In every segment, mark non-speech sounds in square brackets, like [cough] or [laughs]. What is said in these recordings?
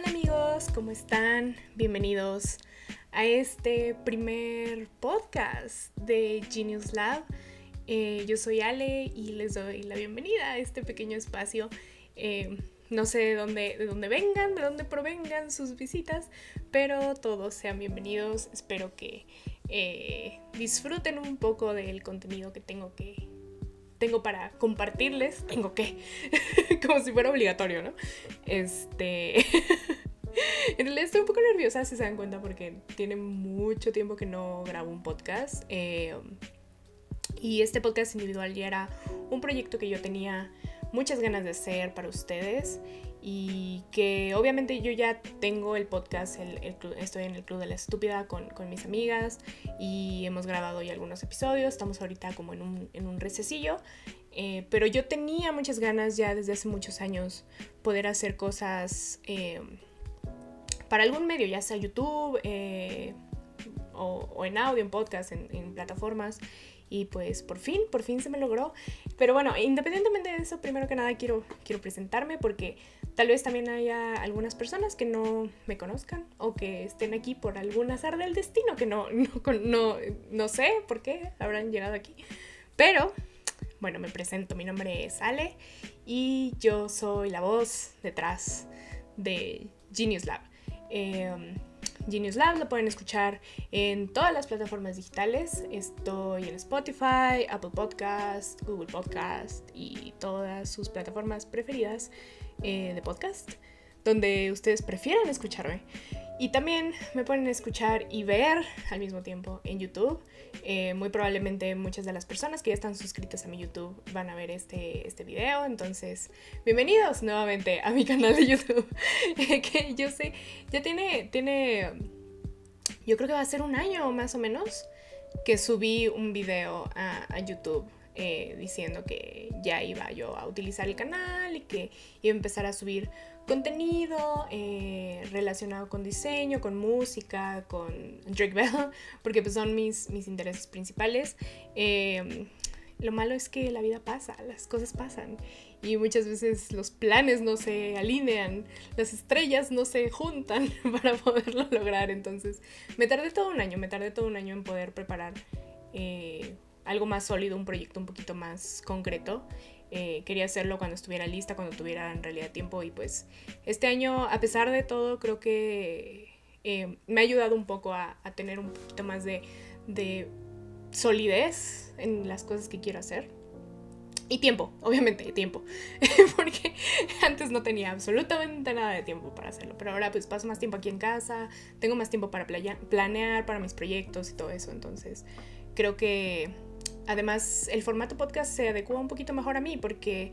Hola amigos, ¿cómo están? Bienvenidos a este primer podcast de Genius Lab. Eh, yo soy Ale y les doy la bienvenida a este pequeño espacio. Eh, no sé de dónde, de dónde vengan, de dónde provengan sus visitas, pero todos sean bienvenidos. Espero que eh, disfruten un poco del contenido que tengo que tengo para compartirles, tengo que, [laughs] como si fuera obligatorio, ¿no? Este, [laughs] en realidad estoy un poco nerviosa, si se dan cuenta, porque tiene mucho tiempo que no grabo un podcast. Eh, y este podcast individual ya era un proyecto que yo tenía muchas ganas de hacer para ustedes y que obviamente yo ya tengo el podcast, estoy en el Club de la Estúpida con, mis amigas y hemos grabado ya algunos episodios, estamos ahorita como en un, en recessillo, eh, pero yo tenía muchas ganas ya desde hace muchos años poder hacer cosas eh, para algún medio, ya sea YouTube eh, o, en audio, en podcast, en, en plataformas. Y pues por fin, por fin se me logró. Pero bueno, independientemente de eso, primero que nada quiero, quiero presentarme porque tal vez también haya algunas personas que no me conozcan o que estén aquí por algún azar del destino, que no, no, no, no sé por qué habrán llegado aquí. Pero, bueno, me presento, mi nombre es Ale y yo soy la voz detrás de Genius Lab. Eh, Genius Lab lo pueden escuchar en todas las plataformas digitales. Estoy en Spotify, Apple Podcast, Google Podcast y todas sus plataformas preferidas eh, de podcast, donde ustedes prefieran escucharme. Y también me pueden escuchar y ver al mismo tiempo en YouTube. Eh, muy probablemente muchas de las personas que ya están suscritas a mi YouTube van a ver este, este video. Entonces, bienvenidos nuevamente a mi [laughs] canal de YouTube. [laughs] que yo sé, ya tiene, tiene, yo creo que va a ser un año más o menos que subí un video a, YouTube. Eh, diciendo que ya iba yo a utilizar el canal y que iba a empezar a subir contenido eh, relacionado con diseño, con música, con Drake Bell, [laughs] porque pues son mis, mis intereses principales. Em, lo malo es que la vida pasa, las cosas pasan y muchas veces los planes no se alinean, las estrellas no se juntan [laughs] para poderlo [laughs] lograr. Entonces me tardé todo un año, me tardé todo un año en poder preparar eh, algo más sólido, un proyecto un poquito más concreto. Eh, quería hacerlo cuando estuviera lista, cuando tuviera en realidad tiempo y pues este año, a pesar de todo, creo que eh, me ha ayudado un poco a, tener un poquito más de, solidez en las cosas que quiero hacer. Y tiempo, obviamente, tiempo. [laughs] Porque antes no tenía absolutamente nada de tiempo para hacerlo. Pero ahora pues paso más tiempo aquí en casa, tengo más tiempo para planear para mis proyectos y todo eso. Entonces creo que Además, el formato podcast se adecua un poquito mejor a mí porque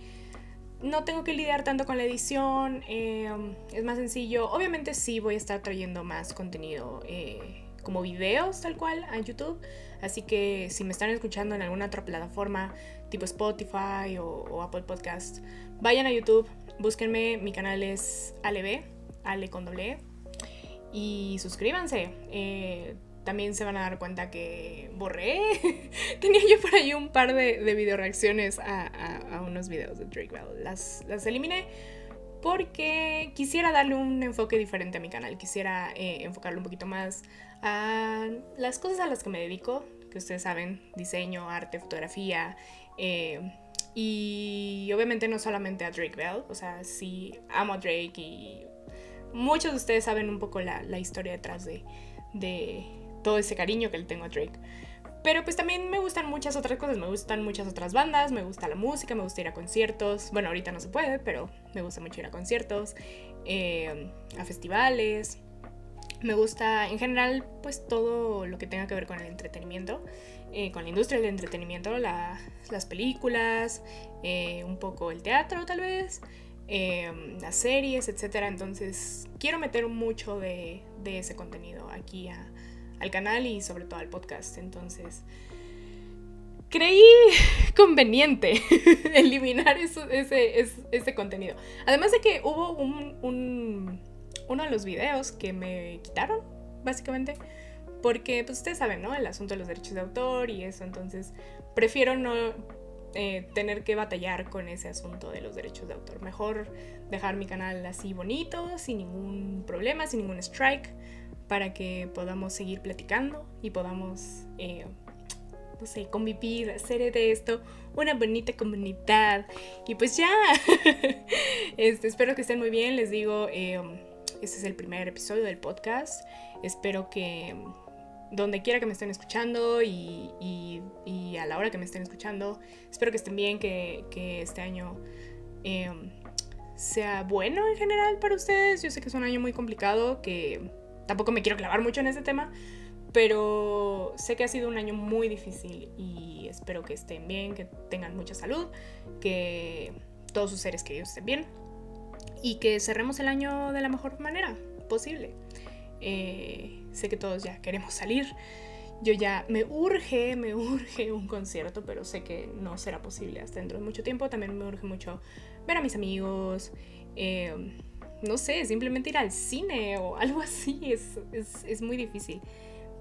no tengo que lidiar tanto con la edición, em, es más sencillo. Obviamente sí voy a estar trayendo más contenido eh, como videos tal cual a YouTube, así que si me están escuchando en alguna otra plataforma tipo Spotify o, Apple Podcast, vayan a YouTube, búsquenme, mi canal es AleB, Ale con doble e, y suscríbanse. Eh, también se van a dar cuenta que borré. [laughs] Tenía yo por ahí un par de, de video reacciones a, unos videos de Drake Bell. Las, las eliminé porque quisiera darle un enfoque diferente a mi canal. Quisiera eh, enfocarlo un poquito más a las cosas a las que me dedico, que ustedes saben, diseño, arte, fotografía. Eh, y obviamente no solamente a Drake Bell, o sea, sí amo a Drake y muchos de ustedes saben un poco la, la historia detrás de, de, todo ese cariño que le tengo a Drake. Pero pues también me gustan muchas otras cosas, me gustan muchas otras bandas, me gusta la música, me gusta ir a conciertos. Bueno, ahorita no se puede, pero me gusta mucho ir a conciertos, eh, a festivales. Me gusta en general pues todo lo que tenga que ver con el entretenimiento, eh, con la industria del entretenimiento, las películas, eh, un poco el teatro tal vez, las series, etc. Entonces quiero meter mucho de, de ese contenido aquí a, al canal y sobre todo al podcast. Entonces, creí [laughs] conveniente [laughs] eliminar ese, ese, contenido. Además de que hubo un, uno de los videos que me quitaron, básicamente. Porque, pues ustedes saben, ¿no? El asunto de los derechos de autor y eso. Entonces, prefiero no eh, tener que batallar con ese asunto de los derechos de autor. Mejor dejar mi canal así bonito, sin ningún problema, sin ningún strike, para que podamos seguir platicando y podamos, eh, no sé, convivir, hacer de esto una bonita comunidad. Y pues ya, [laughs] este, espero que estén muy bien, les digo, eh, este es el primer episodio del podcast, espero que donde quiera que me estén escuchando y, a la hora que me estén escuchando. Espero que estén bien, que, este año em, sea bueno en general para ustedes. Yo sé que es un año muy complicado, que tampoco me quiero clavar mucho en ese tema, pero sé que ha sido un año muy difícil y espero que estén bien, que tengan mucha salud, que todos sus seres queridos estén bien y que cerremos el año de la mejor manera posible. Eh, sé que todos ya queremos salir. Yo ya me urge, me urge un concierto, pero sé que no será posible hasta dentro de mucho tiempo. También me urge mucho ver a mis amigos. Eh, no sé, simplemente ir al cine o [laughs] algo así. Es, es, es muy difícil.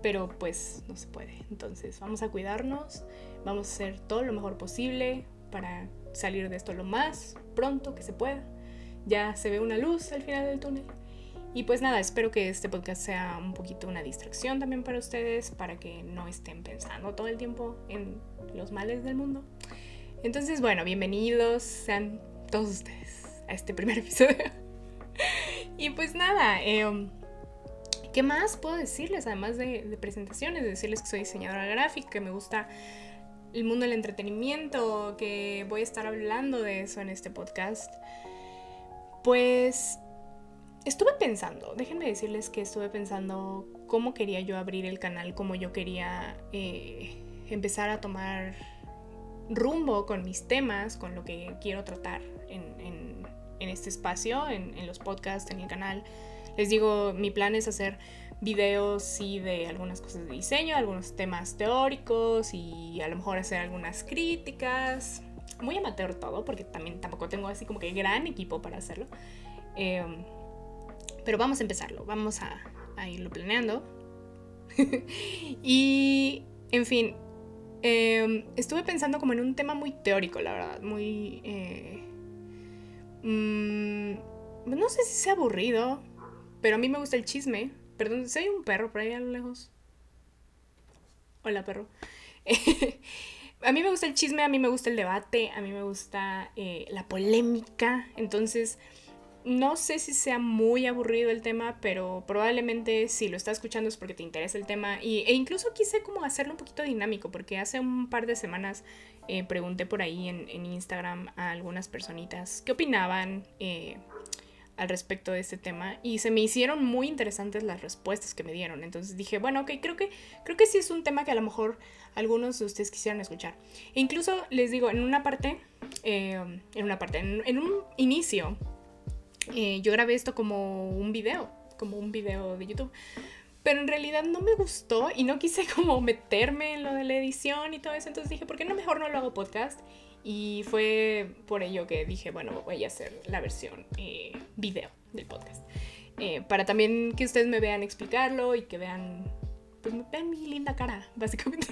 Pero pues no se puede. Entonces vamos a cuidarnos. Vamos a hacer todo lo mejor posible para salir de esto lo más pronto que se pueda. Ya se ve una luz al final del túnel. Y pues nada, espero que este podcast sea un poquito una distracción también para ustedes, para que no estén pensando todo el tiempo en los males del mundo. Entonces, bueno, bienvenidos sean todos ustedes a este primer [laughs] episodio. Y pues nada, em, ¿qué más puedo decirles? Además de, presentaciones, decirles que soy diseñadora gráfica, que me gusta el mundo del entretenimiento, que voy a estar hablando de eso en este podcast. Pues estuve pensando, déjenme decirles que estuve pensando cómo quería yo abrir el canal, cómo yo quería eh, empezar a tomar rumbo con mis temas, con lo que quiero tratar en, este espacio, en, los podcasts, en el canal. Les digo, mi plan es hacer videos, sí, de algunas cosas de diseño, algunos temas teóricos y a lo mejor hacer algunas críticas. Muy amateur todo, porque también tampoco tengo así como que gran equipo para hacerlo. Em, pero vamos a empezarlo, vamos a, irlo planeando. [laughs] y, en fin, em, estuve pensando como en un tema muy teórico, la verdad, muy... Eh, mm, no sé si sea aburrido, pero a mí me gusta el chisme. Perdón, si hay un perro por ahí a lo lejos. Hola, perro. [laughs] a mí me gusta el chisme, a mí me gusta el debate, a mí me gusta eh, la polémica. Entonces, no sé si sea muy aburrido el tema, pero probablemente si lo estás escuchando es porque te interesa el tema. Y, e incluso quise como hacerlo un poquito dinámico, porque hace un par de semanas eh, pregunté por ahí en, Instagram a algunas personitas qué opinaban eh, al respecto de este tema. Y se me hicieron muy interesantes las respuestas que me dieron. Entonces dije, bueno, ok, creo que, creo que sí es un tema que a lo mejor algunos de ustedes quisieran escuchar. E incluso les digo, en una parte, eh, en una parte, en un inicio eh, yo grabé esto como un video, como un video de YouTube. Pero en realidad no me gustó y no quise [laughs] como meterme en lo de la edición y todo eso. Entonces dije, ¿por qué no mejor no lo hago podcast? Y fue por ello que dije, bueno, voy a hacer la versión eh, video del podcast. Eh, para también que ustedes me vean explicarlo y que vean, pues mi linda cara, [laughs] básicamente.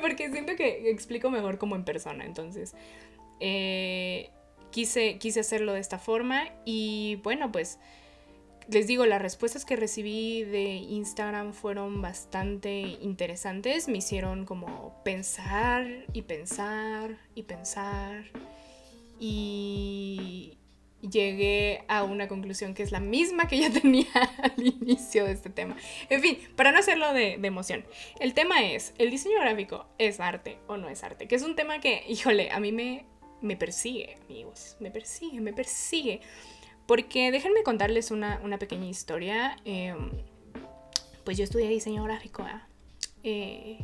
Porque siento que explico mejor como en persona. Entonces, quise, quise hacerlo de esta forma y bueno, pues les digo, las respuestas que recibí de Instagram fueron bastante interesantes, me hicieron como pensar y pensar y pensar y llegué a una conclusión que es la misma que ya [laughs] tenía al inicio de este tema. En fin, para no hacerlo de, de, emoción, el tema es, ¿el diseño gráfico es arte o no es arte? Que es un tema que, híjole, a mí me me persigue, amigos, me persigue, me persigue. Porque déjenme contarles una, pequeña historia. Em, pues yo estudié diseño gráfico, eh,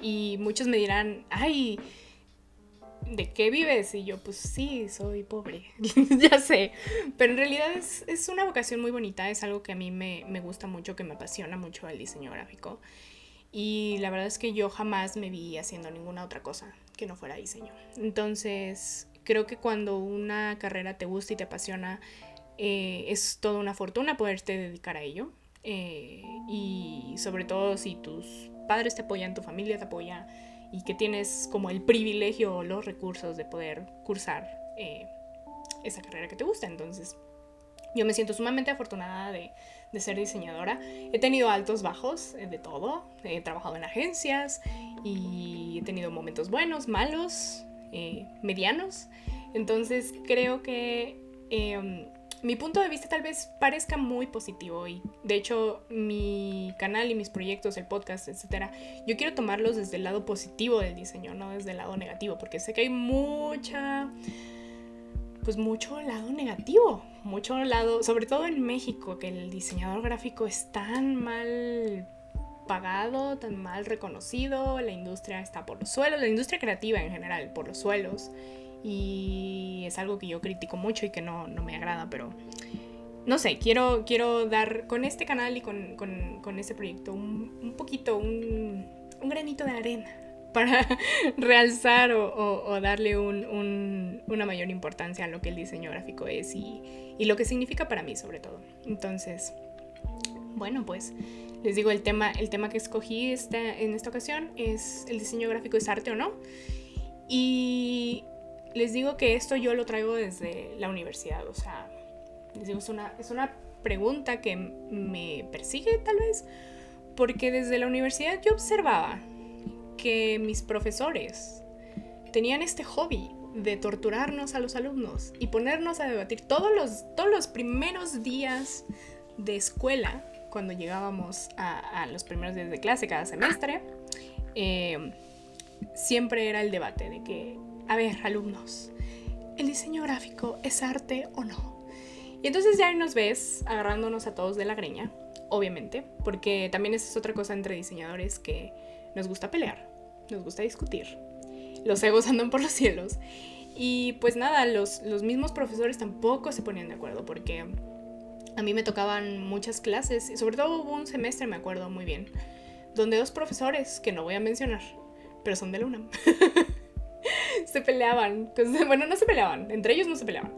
y muchos me dirán, ay, ¿de qué vives? Y yo, pues sí, soy pobre, [laughs] ya sé. Pero en realidad es, una vocación muy bonita, es algo que a mí me, me gusta mucho, que me apasiona mucho el diseño gráfico. Y la verdad es que yo jamás me vi haciendo ninguna otra cosa que no fuera diseño. Entonces, creo que cuando una carrera te gusta y te apasiona, eh, es toda una fortuna poderte dedicar a ello. Eh, y sobre todo si tus padres te apoyan, tu familia te apoya y que tienes como el privilegio o los recursos de poder cursar eh, esa carrera que te gusta. Entonces, yo me siento sumamente afortunada de, de ser diseñadora. He tenido altos, bajos, eh, de todo. He trabajado en agencias y he tenido momentos buenos, malos, eh, medianos. Entonces creo que em, mi punto de vista tal vez parezca muy positivo y de hecho mi canal y mis proyectos, el podcast, etcétera, yo quiero tomarlos desde el lado positivo del diseño, no desde el lado negativo, porque sé que hay mucha pues mucho lado negativo, mucho lado, sobre todo en México, que el diseñador gráfico es tan mal pagado, tan mal reconocido, la industria está por los suelos, la industria creativa en general, por los suelos, y es algo que yo critico mucho y que no, me agrada, pero no sé, quiero, quiero dar con este canal y con, con, este proyecto un, poquito, un, un granito de arena para [laughs] realzar o, darle una mayor importancia a lo que el diseño gráfico es y, lo que significa para mí sobre todo. Entonces, bueno, pues les digo, el tema, el tema que escogí en esta ocasión es el diseño gráfico es arte o no. Y les digo que esto yo lo traigo desde la universidad, o sea, es una pregunta que me persigue tal vez, porque desde la universidad yo observaba que mis profesores tenían este hobby de torturarnos a los alumnos y ponernos a debatir todos los, todos los primeros días de escuela, cuando llegábamos a, los primeros días de clase cada semestre, eh, siempre era el debate de que, a ver, alumnos, ¿el diseño gráfico es arte o no? Y entonces ya nos ves agarrándonos a todos de la greña, obviamente, porque también esa es otra cosa entre diseñadores que nos gusta pelear nos gusta discutir. Los egos [laughs] andan por los cielos. Y pues nada, los, los mismos profesores tampoco se ponían de acuerdo porque a mí me tocaban muchas clases, y sobre todo hubo un semestre, me acuerdo muy bien, donde dos profesores, que no voy a mencionar, pero son de la UNAM, [laughs] se peleaban. [laughs] Bueno, no se peleaban, entre ellos no se peleaban.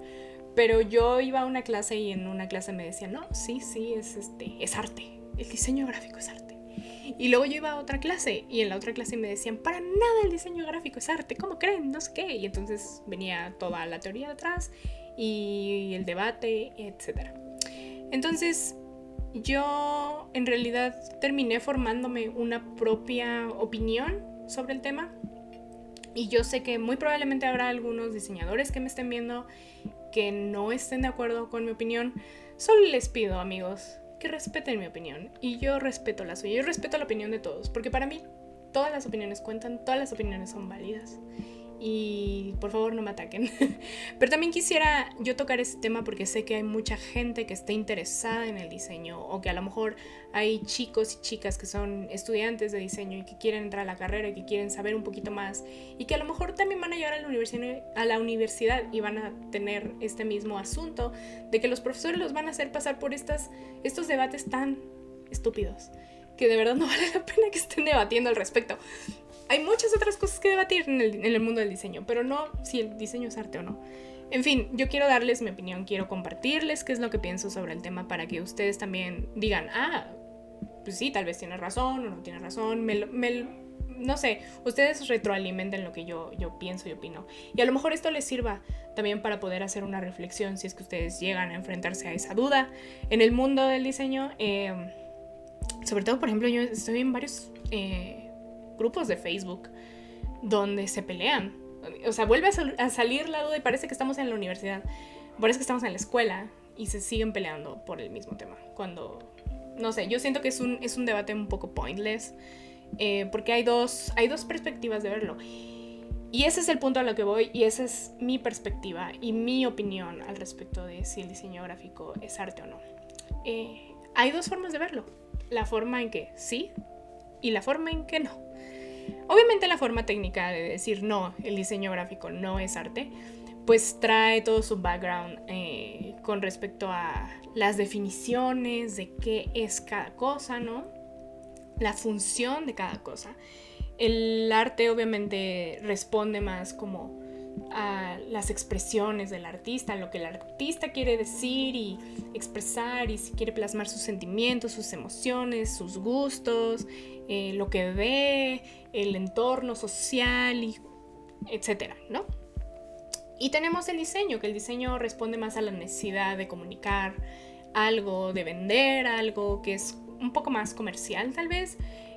Pero yo iba a una clase y en una clase me decían, no, sí, sí, es, este, es arte. El diseño gráfico es arte. Y luego yo iba a otra clase y en la otra clase me decían, para nada el diseño gráfico es arte, ¿cómo creen? No sé qué. Y entonces venía toda la teoría detrás y el debate, etc. Entonces yo en realidad terminé formándome una propia opinión sobre el tema. Y yo sé que muy probablemente habrá algunos diseñadores que me estén viendo que no estén de acuerdo con mi opinión. Solo les pido, amigos, respeten mi opinión y yo respeto la suya, yo respeto la opinión de todos, porque para mí todas las opiniones cuentan, todas las opiniones son válidas y por favor no me ataquen. [laughs] Pero también quisiera yo tocar este tema porque sé que hay mucha gente que está interesada en el diseño o que a lo mejor hay chicos y chicas que son estudiantes de diseño y que quieren entrar a la carrera y que quieren saber un poquito más y que a lo mejor también van a llegar a la universidad, a la universidad y van a tener este mismo asunto de que los profesores los van a hacer pasar por estas, estos debates tan estúpidos que de verdad no [laughs] vale la pena que estén debatiendo al respecto hay muchas otras cosas que debatir en el, mundo del diseño, pero no si el diseño es arte o no. En fin, yo quiero darles mi opinión, quiero compartirles qué es lo que pienso sobre el tema para que ustedes también digan, ah, pues sí, tal vez tiene razón o no tiene razón, no sé, ustedes retroalimenten lo que yo, yo pienso y opino. Y a lo mejor esto les sirva también para poder hacer una reflexión si es que ustedes llegan a enfrentarse a esa duda en el mundo del diseño. Eh, sobre todo, por ejemplo, yo estoy en varios... Eh, grupos de Facebook donde se pelean. O sea, vuelve a, salir la duda y parece que estamos en la universidad, parece que estamos en la escuela y se siguen peleando por el mismo tema. Cuando, no sé, yo siento que es un, es un debate un poco pointless, eh, porque hay dos, hay dos perspectivas de verlo. Y ese es el punto a lo que voy y esa es mi perspectiva y mi opinión al respecto de si el diseño gráfico es arte o no. Eh, hay dos formas de verlo. La forma en que sí y la forma en que no. Obviamente la forma técnica de decir no, el diseño gráfico no es arte, pues trae todo su background eh, con respecto a las definiciones de qué es cada cosa, ¿no? La función de cada cosa. El arte obviamente responde más como a las expresiones del artista, lo que el artista quiere decir y expresar y si quiere plasmar sus sentimientos, sus emociones, sus gustos, eh, lo que ve, el entorno social, y etcétera, ¿no? Y tenemos el diseño, que el diseño responde más a la necesidad de comunicar algo, de vender algo, que es un poco más comercial tal vez.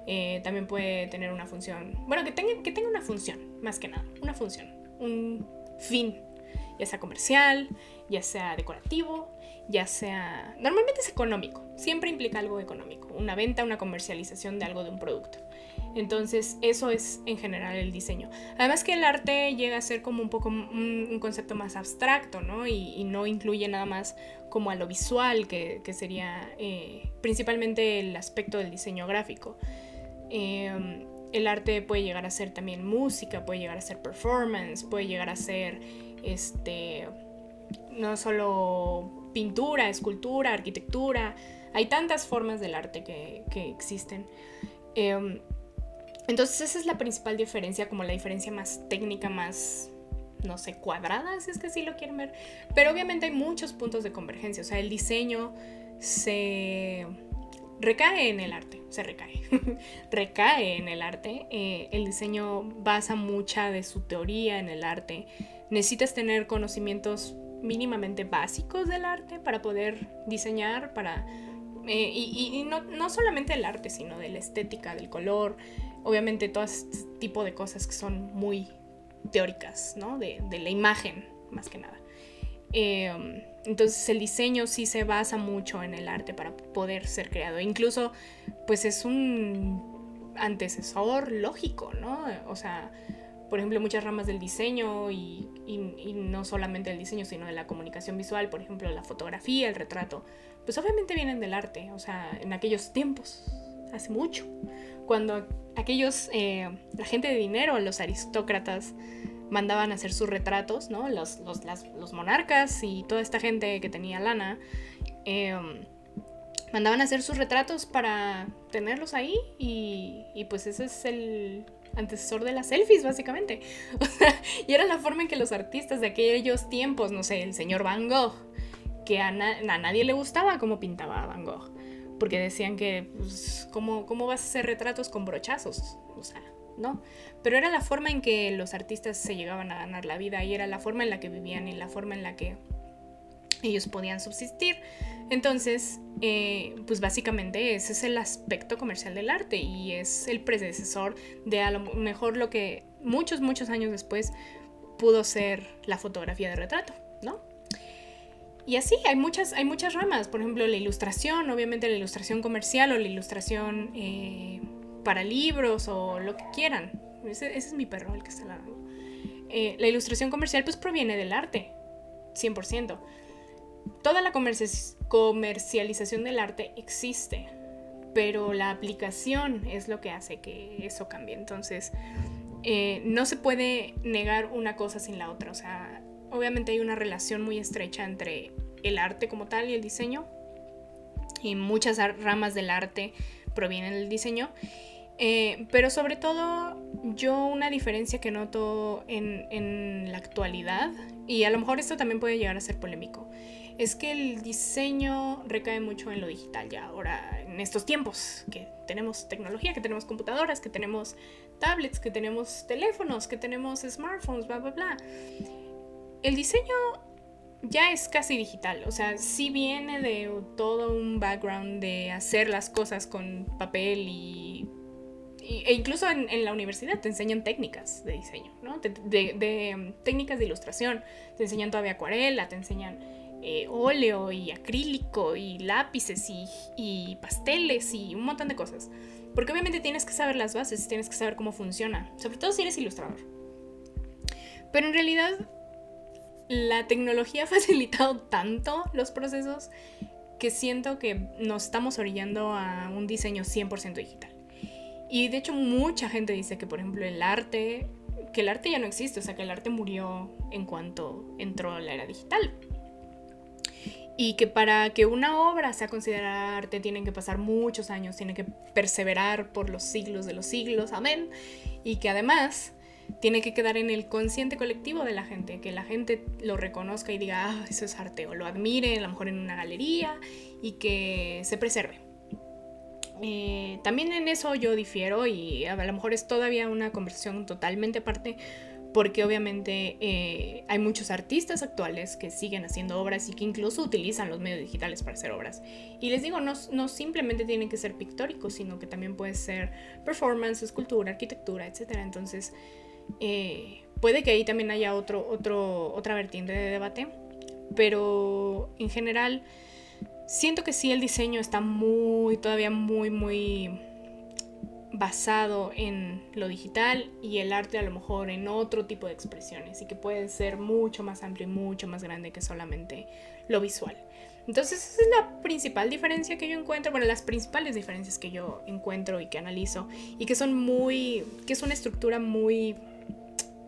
Eh, también puede tener una función, bueno, que tenga, que tenga una función, más que nada, una función, un fin, ya sea comercial, ya sea decorativo, ya sea... Normalmente es económico, siempre implica algo económico, una venta, una comercialización de algo de un producto. Entonces, eso es en general el diseño. Además que el arte llega a ser como un poco un, concepto más abstracto, ¿no? Y, no incluye nada más como a lo visual, que, sería eh, principalmente el aspecto del diseño gráfico. Em, el arte puede llegar a ser también música, puede llegar a ser performance, puede llegar a ser este no solo pintura, escultura, arquitectura. Hay tantas formas del arte que, existen. Em, entonces esa es la principal diferencia, como la diferencia más técnica, más, no sé, cuadrada, si es que así lo quieren ver. Pero obviamente hay muchos puntos de convergencia. O sea, el diseño se recae en el arte, se recae, [laughs] recae en el arte. Eh, el diseño basa mucha de su teoría en el arte. Necesitas tener conocimientos mínimamente básicos del arte para poder diseñar, para... Eh, y, no, no, solamente el arte, sino de la estética, del color, obviamente todo este tipo de cosas que son muy teóricas, ¿no? De, la imagen, más que nada. Em, entonces el diseño sí se basa mucho en el arte para poder ser creado. Incluso, pues es un antecesor lógico, ¿no? O sea, por ejemplo, muchas ramas del diseño y, no solamente del diseño, sino de la comunicación visual, por ejemplo, la fotografía, el retrato, pues obviamente vienen del arte, o sea, en aquellos tiempos, hace mucho, cuando aquellos, eh, la gente de dinero, los aristócratas, mandaban a hacer sus retratos, ¿no? Los, los, monarcas y toda esta gente que tenía lana, em, mandaban a hacer sus retratos para tenerlos ahí y, y, pues ese es el antecesor de las selfies, básicamente. [laughs] y era la forma en que los artistas de aquellos tiempos, no sé, el señor Van Gogh, que a, a nadie le gustaba cómo pintaba Van Gogh porque decían que, pues, ¿cómo, ¿cómo vas a hacer retratos con brochazos? O sea, ¿no? Pero era la forma en que los artistas se llegaban a ganar la vida y era la forma en la que vivían y la forma en la que ellos podían subsistir. Entonces, eh, pues básicamente ese es el aspecto comercial del arte y es el predecesor de a lo mejor lo que muchos, muchos años después pudo ser la fotografía de retrato, ¿no? Y así, hay muchas, hay muchas ramas. Por ejemplo, la ilustración, obviamente la ilustración comercial o la ilustración eh, para libros o lo que quieran. Ese, es mi perro, el que está al eh, la ilustración comercial pues proviene del arte, 100%. Toda la comercialización del arte existe, pero la aplicación es lo que hace que eso cambie. Entonces, eh, no se puede negar una cosa sin la otra. O sea, obviamente hay una relación muy estrecha entre el arte como tal y el diseño. Y muchas ramas del arte provienen del diseño. Eh, pero sobre todo yo una diferencia que noto en, en, la actualidad, y a lo mejor esto también puede llegar a ser polémico, es que el diseño recae mucho en lo digital ya ahora, en estos tiempos, que tenemos tecnología, que tenemos computadoras, que tenemos tablets, que tenemos teléfonos, que tenemos smartphones, bla, bla, bla. El diseño ya es casi digital, o sea, sí viene de todo un background de hacer las cosas con papel y... e incluso en, la universidad te enseñan técnicas de diseño, ¿no? De, um, técnicas de ilustración, te enseñan todavía acuarela, te enseñan eh, óleo y acrílico y lápices y pasteles y un montón de cosas. Porque obviamente tienes que saber las bases, tienes que saber cómo funciona, sobre todo si eres ilustrador. Pero en realidad la tecnología [laughs] ha facilitado tanto los procesos que siento que nos estamos orillando a un diseño 100% digital. Y de hecho mucha gente dice que, por ejemplo, el arte, que el arte ya no existe, o sea, que el arte murió en cuanto entró la era digital. Y que para que una obra sea considerada arte tienen que pasar muchos años, tienen que perseverar por los siglos de los siglos, amén. Y que además tiene que quedar en el consciente colectivo de la gente, que la gente lo reconozca y diga, ah, eso es arte, o lo admire a lo mejor en una galería y que se preserve. Eh, también en eso yo difiero y a lo mejor es todavía una conversación totalmente aparte porque obviamente eh, hay muchos artistas actuales que siguen haciendo obras y que incluso utilizan los medios digitales para hacer obras. Y les digo, no, no simplemente tienen que ser pictóricos, sino que también puede ser performance, escultura, arquitectura, etc. Entonces, eh, puede que ahí también haya otro, otro, otra vertiente de debate, pero en general siento que sí el diseño está muy, todavía muy, muy basado en lo digital y el arte a lo mejor en otro tipo de expresiones y que puede ser mucho más amplio y mucho más grande que solamente lo visual. Entonces esa es la principal diferencia que yo encuentro, bueno, las principales diferencias que yo encuentro y que analizo y que son muy, que es una estructura muy,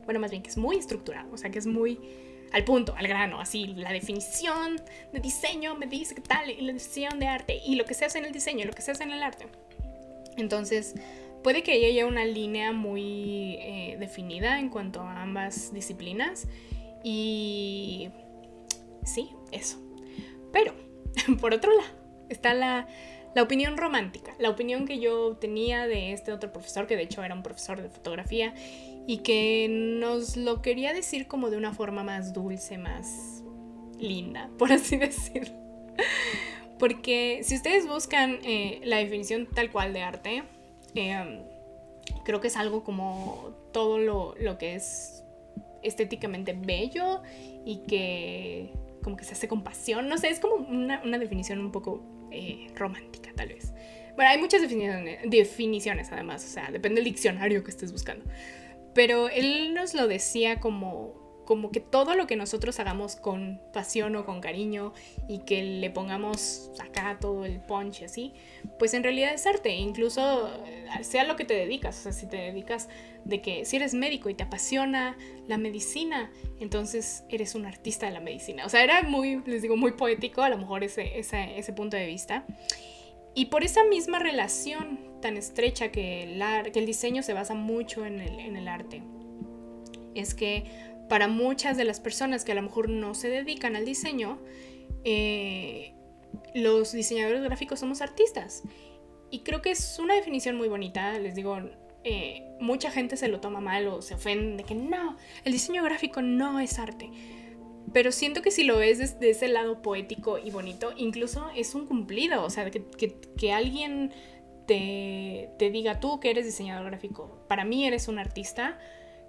bueno, más bien que es muy estructurada, o sea, que es muy al punto, al grano, así, la definición de diseño me dice qué tal, la definición de arte, y lo que se hace en el diseño, lo que se hace en el arte. Entonces, puede que haya una línea muy eh, definida en cuanto a ambas disciplinas, y sí, eso. Pero, [laughs] por otro lado, está la, la opinión romántica, la opinión que yo tenía de este otro profesor, que de hecho era un profesor de fotografía, y que nos lo quería decir como de una forma más dulce, más linda, [laughs] por así decirlo. Porque si ustedes buscan eh, la definición tal cual de arte, em, creo que es algo como todo lo, que es estéticamente bello y que como que se hace con pasión. No sé, es como una, definición un poco eh, romántica, tal vez. Bueno, hay muchas definiciones, definiciones además, o sea, depende del diccionario que estés buscando. Pero él nos lo decía como, como que todo lo que nosotros hagamos con pasión o con cariño y que le pongamos acá todo el punch así, pues en realidad es arte, incluso eh, sea lo que te dedicas, o sea, si te dedicas de que si eres médico y te apasiona la medicina, entonces eres un artista de la medicina. O sea, era muy, les digo, muy poético a lo mejor ese, ese, ese punto de vista. Y por esa misma relación tan estrecha que el, que el diseño se basa mucho en el, arte, es que para muchas de las personas que a lo mejor no se dedican al diseño, eh, los diseñadores gráficos somos artistas. Y creo que es una definición muy bonita, les digo, eh, mucha gente se lo toma mal o se ofende de que no, el diseño gráfico no es arte. Pero siento que si lo ves desde ese lado poético y bonito, incluso es un cumplido. O sea, que, que, alguien te, te, diga tú que eres diseñador gráfico, para mí eres un artista,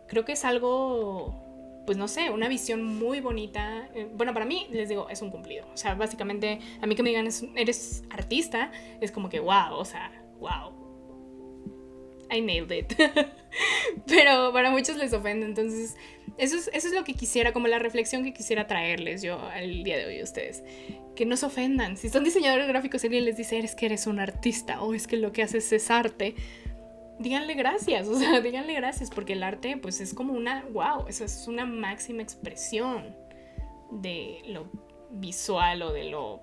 creo que es algo, pues no sé, una visión muy bonita. Eh, bueno, para mí, les digo, es un cumplido. O sea, básicamente, a mí que me digan eres artista, es como que wow, o sea, wow. I nailed it. [laughs] Pero para muchos les ofende, entonces eso es, eso es lo que quisiera, como la reflexión que quisiera traerles yo al día de hoy a ustedes. Que no se ofendan. Si son diseñadores gráficos y alguien les dice, eres que eres un artista o es que lo que haces es arte, díganle gracias, o sea, [laughs] díganle gracias porque el arte pues es como una, wow, eso es una máxima expresión de lo visual o de lo...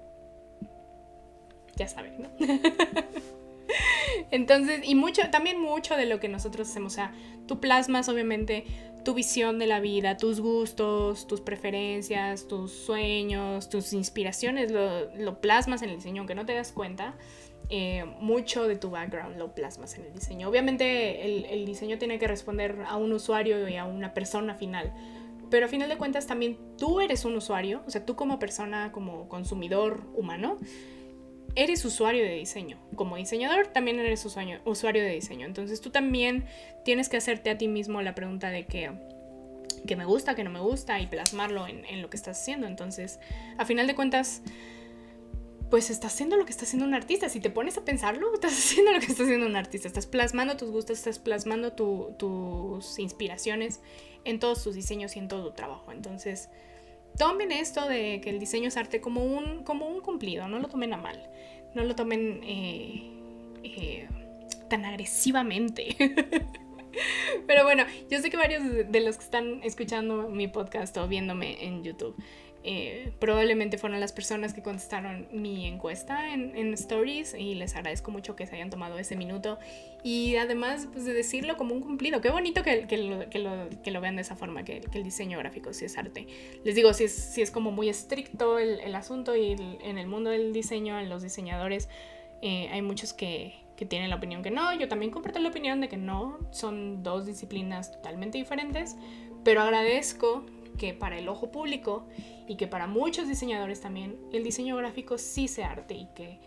Ya saben, ¿no? [laughs] [laughs] Entonces, y mucho, también mucho de lo que nosotros hacemos, o sea, tú plasmas obviamente tu visión de la vida, tus gustos, tus preferencias, tus sueños, tus inspiraciones, lo, plasmas en el diseño, aunque no te das cuenta. Eh, mucho de tu background lo plasmas en el diseño. Obviamente el, el, diseño tiene que responder a un usuario y a una persona final, pero a final de cuentas también tú eres un usuario, o sea, tú como persona, como consumidor humano, eres usuario de diseño. Como diseñador también eres usuario, usuario de diseño. Entonces tú también tienes que hacerte a ti mismo la pregunta de que, que me gusta, que no me gusta y plasmarlo en, lo que estás haciendo. Entonces, a final de cuentas, pues estás haciendo lo que está haciendo un artista. Si te pones a pensarlo, [laughs] estás haciendo lo que está haciendo un artista. Estás plasmando tus gustos, estás plasmando tus inspiraciones en todos tus diseños y en todo tu trabajo. Entonces, tomen esto de que el diseño es arte como un, como un cumplido, no lo tomen a mal, no lo tomen eh, eh, tan agresivamente. [laughs] Pero bueno, yo sé que varios de los que están escuchando mi podcast o viéndome en YouTube Eh, probablemente fueron las personas que contestaron mi encuesta en, Stories y les agradezco mucho que se hayan tomado ese minuto y además pues, de decirlo como un cumplido. Qué bonito que, lo, que, lo, que lo, vean de esa forma, que, el diseño gráfico sí es arte. Les digo, si es, si es como muy estricto el, el asunto y en el mundo del diseño, en los diseñadores, eh, hay muchos que, que tienen la opinión que no. Yo también comparto la opinión de que no, son dos disciplinas totalmente diferentes, pero agradezco que para el ojo público y que para muchos diseñadores también el diseño gráfico sí sea arte y que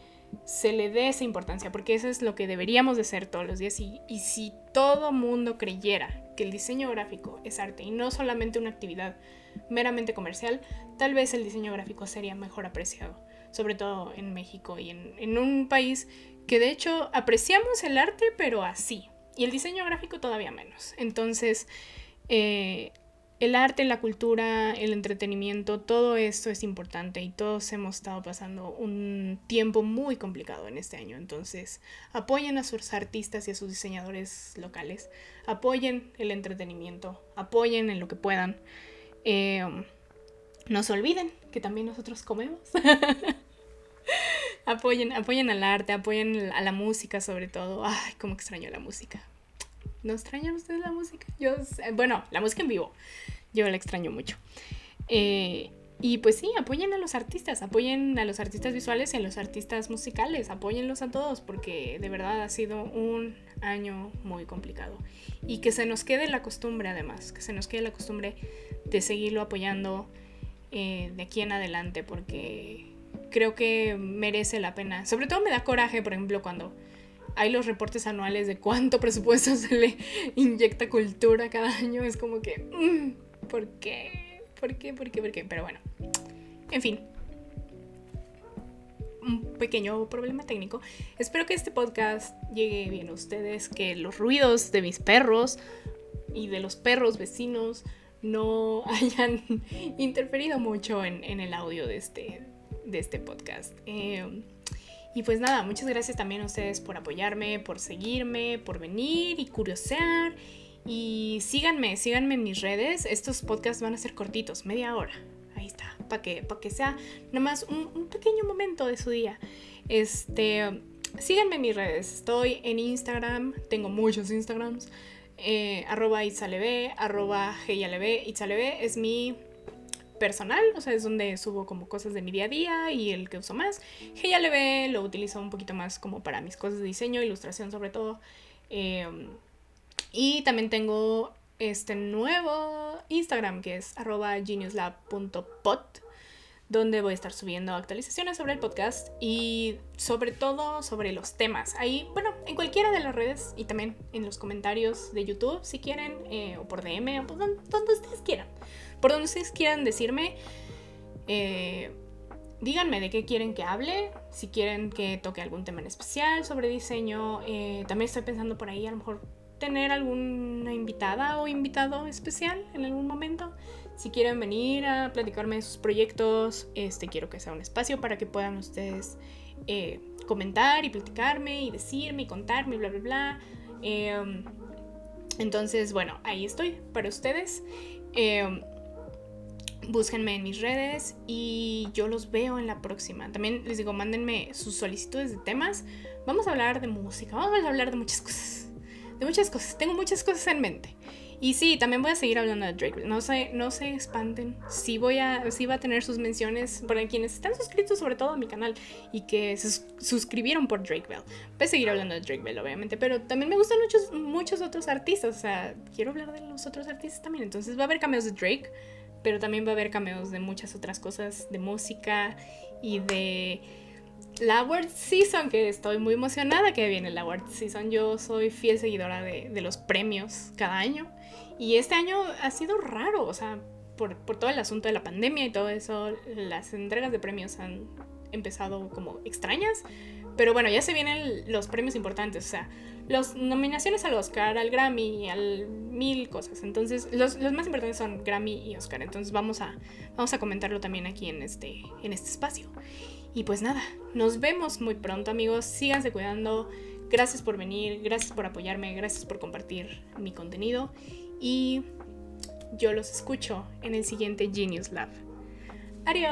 se le dé esa importancia, porque eso es lo que deberíamos de hacer todos los días. Y, y si todo mundo creyera que el diseño gráfico es arte y no solamente una actividad meramente comercial, tal vez el diseño gráfico sería mejor apreciado, sobre todo en México y en, en un país que de hecho apreciamos el arte, pero así, y el diseño gráfico todavía menos. Entonces, eh, el arte, la cultura, el entretenimiento, todo esto es importante y todos hemos estado pasando un tiempo muy complicado en este año. Entonces, apoyen a sus artistas y a sus diseñadores locales, apoyen el entretenimiento, apoyen en lo que puedan. Eh, no se olviden que también nosotros comemos. [laughs] apoyen, apoyen al arte, apoyen a la música sobre todo. Ay, cómo extraño la música. ¿No extrañan ustedes la música? Yo, bueno, la música en vivo. Yo la extraño mucho. Eh, y pues sí, apoyen a los artistas, apoyen a los artistas visuales y a los artistas musicales, apóyenlos a todos porque de verdad ha sido un año muy complicado. Y que se nos quede la costumbre además, que se nos quede la costumbre de seguirlo apoyando eh, de aquí en adelante porque creo que merece la pena. Sobre todo me da coraje, por ejemplo, cuando hay los reportes anuales de cuánto presupuesto [laughs] se le inyecta cultura cada año. Es como que, mm, ¿por qué? ¿Por qué? ¿Por qué? ¿Por qué? Pero bueno, en fin. Un pequeño problema técnico. Espero que este podcast llegue bien a ustedes, que los ruidos de mis perros y de los perros vecinos no [laughs] hayan interferido mucho en, el audio de este, de este podcast. Eh, y pues nada, muchas gracias también a ustedes por apoyarme, por seguirme, por venir y curiosear. Y síganme, síganme en mis redes. Estos podcasts van a ser cortitos, media hora. Ahí está, para que, que sea nomás un, un pequeño momento de su día. Este, síganme en mis redes. Estoy en Instagram, tengo muchos Instagrams. Eh, arroba Itzalebe, arroba Itzalebe es mi personal, o sea, es donde subo como cosas de mi día a día y el que uso más. ve lo utilizo un poquito más como para mis cosas de diseño, ilustración sobre todo. Em, y también tengo este nuevo Instagram que es arroba geniuslab.pod donde voy a estar subiendo actualizaciones sobre el podcast y sobre todo sobre los temas. Ahí, bueno, en cualquiera de las redes y también en los comentarios de YouTube si quieren, eh, o por DM, o por donde ustedes quieran por donde ustedes quieran decirme, eh, díganme de qué quieren que hable, si quieren que toque algún tema en especial sobre diseño. Eh, también estoy pensando por ahí a lo mejor tener alguna invitada o invitado especial en algún momento. Si quieren venir a platicarme de sus proyectos, este, quiero que sea un espacio para que puedan ustedes eh, comentar y platicarme y decirme y contarme, bla, bla, bla. entonces, bueno, ahí estoy para ustedes búsquenme en mis redes y yo los veo en la próxima. También les digo, mándenme sus solicitudes de temas. Vamos a hablar de música, vamos a hablar de muchas cosas. De muchas cosas, tengo muchas cosas en mente. Y sí, también voy a seguir hablando de Drake No se, no se espanten. Sí, voy a, sí va a tener sus menciones para quienes están suscritos sobre todo a mi canal y que se suscribieron por Drake Bell. Voy a seguir hablando de Drake Bell, obviamente. Pero también me gustan muchos, muchos otros artistas. O sea, quiero hablar de los otros artistas también. Entonces va a haber cameos de Drake pero también va a haber cameos de muchas otras cosas, de música y de la Award Season, que estoy muy emocionada que viene la Award Season. Yo soy fiel seguidora de, de los premios cada año y este año ha sido raro, o sea, por, por todo el asunto de la pandemia y todo eso, las entregas de premios han empezado como extrañas, pero bueno, ya se vienen los premios importantes, o sea, las nominaciones al Oscar, al Grammy, al mil cosas. Entonces, los, más importantes son Grammy y Oscar. Entonces, vamos a, vamos a comentarlo también aquí en este, en este espacio. Y pues nada, nos vemos muy pronto, amigos. Síganse cuidando. Gracias por venir, gracias por apoyarme, gracias por compartir mi contenido. Y yo los escucho en el siguiente Genius Lab. Adiós.